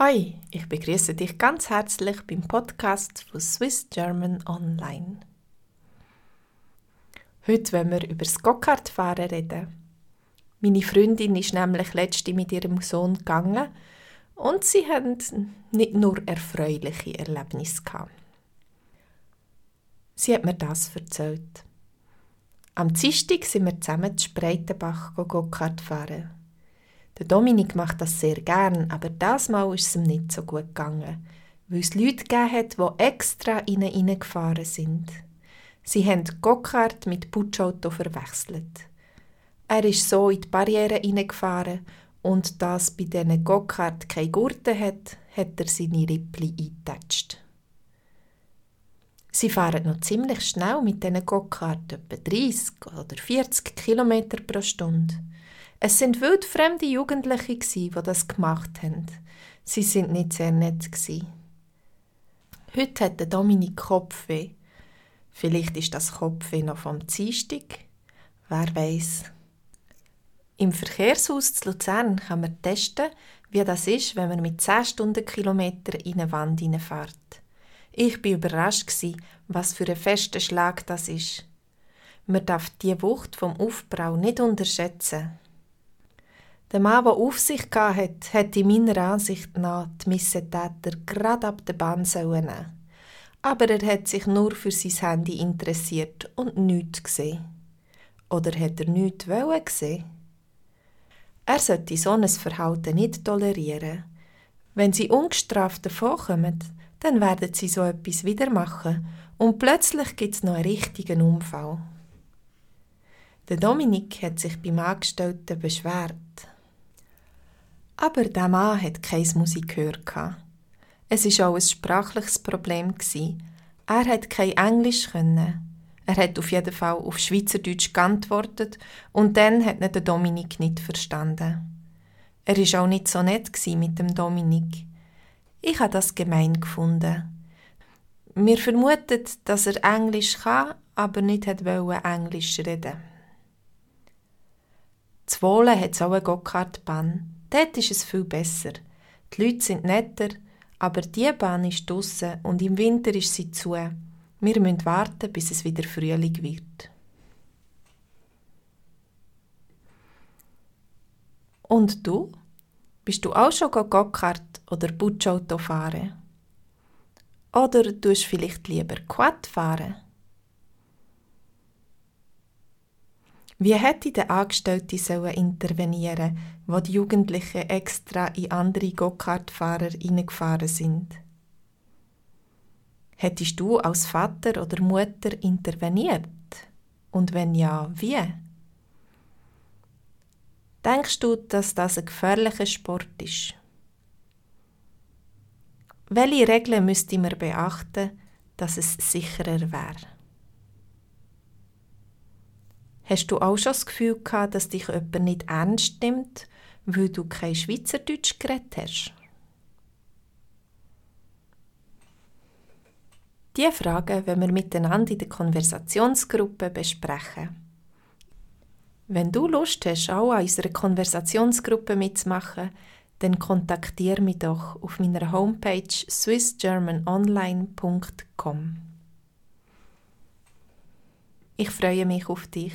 Hi, ich begrüße dich ganz herzlich beim Podcast von Swiss German Online. Heute wollen wir über das Go-Kart-Fahren reden. Meine Freundin ist nämlich letzte mit ihrem Sohn gegangen und sie haben nicht nur erfreuliche Erlebnisse gehabt. Sie hat mir das erzählt. Am Dienstag sind wir zusammen zu Spreitenbach Go-Kart fahren. Der Dominik macht das sehr gern, aber das Mal ist es ihm nicht so gut gegangen, weil es Leute gegeben hat, die extra in ihn gefahren sind. Sie haben Gokart mit Putschauto verwechselt. Er ist so in die Barriere hineingefahren und da es bei diesen Gokart keine Gurte hat, hat er seine Rippli eingetatscht. Sie fahren noch ziemlich schnell mit diesen Gokart, etwa 30 oder 40 km pro Stunde. Es sind wildfremde Jugendliche, die das gemacht haben. Sie sind nicht sehr nett. Heute hat Dominik Kopfweh. Vielleicht ist das Kopfweh noch vom Dienstag. Wer weiß. Im Verkehrshaus zu Luzern kann man testen, wie das ist, wenn man mit 10 Stundenkilometer in eine Wand hineinfährt. Ich war überrascht, was für ein fester Schlag das ist. Man darf die Wucht vom Aufbau nicht unterschätzen. Der Mann, der Aufsicht hatte, hätte meiner Ansicht nach die Missetäter gerade ab der Bahn nehmen Aber er hat sich nur für sein Handy interessiert und nichts gesehen. Oder hat er nichts gesehen? Er sollte so ein Verhalten nicht tolerieren. Wenn sie ungestraft davonkommen, dann werden sie so etwas wieder machen und plötzlich gibt es noch einen richtigen Unfall. Der Dominik hat sich beim Angestellten beschwert. Aber der Mann hat kein Musikgehör. Es war auch ein sprachliches Problem. Er hat kein Englisch können. Er hat auf jeden Fall auf Schweizerdeutsch geantwortet und dann hat den Dominik nicht verstanden. Er war auch nicht so nett mit dem Dominik. Ich habe das gemein gefunden. Wir vermuten, dass er Englisch kann, aber nicht wollte Englisch reden. Zwolle hat so eine Gokartbahn. Dort ist es viel besser. Die Leute sind netter, aber die Bahn ist draussen und im Winter ist sie zu. Wir müssen warten, bis es wieder Frühling wird. Und du? Bist du auch schon Gokart oder Butschauto fahren? Oder tust du vielleicht lieber Quad fahren? Wie hätte der Angestellte sollen intervenieren, wo die Jugendlichen extra in andere Go-Kart-Fahrer hineingefahren sind? Hättest du als Vater oder Mutter interveniert? Und wenn ja, wie? Denkst du, dass das ein gefährlicher Sport ist? Welche Regeln müsste man beachten, dass es sicherer wäre? Hast du auch schon das Gefühl gehabt, dass dich jemand nicht ernst nimmt, weil du kein Schweizerdeutsch geredet hast? Diese Fragen wollen wir miteinander in der Konversationsgruppe besprechen. Wenn du Lust hast, auch an unserer Konversationsgruppe mitzumachen, dann kontaktiere mich doch auf meiner Homepage swissgermanonline.com. Ich freue mich auf dich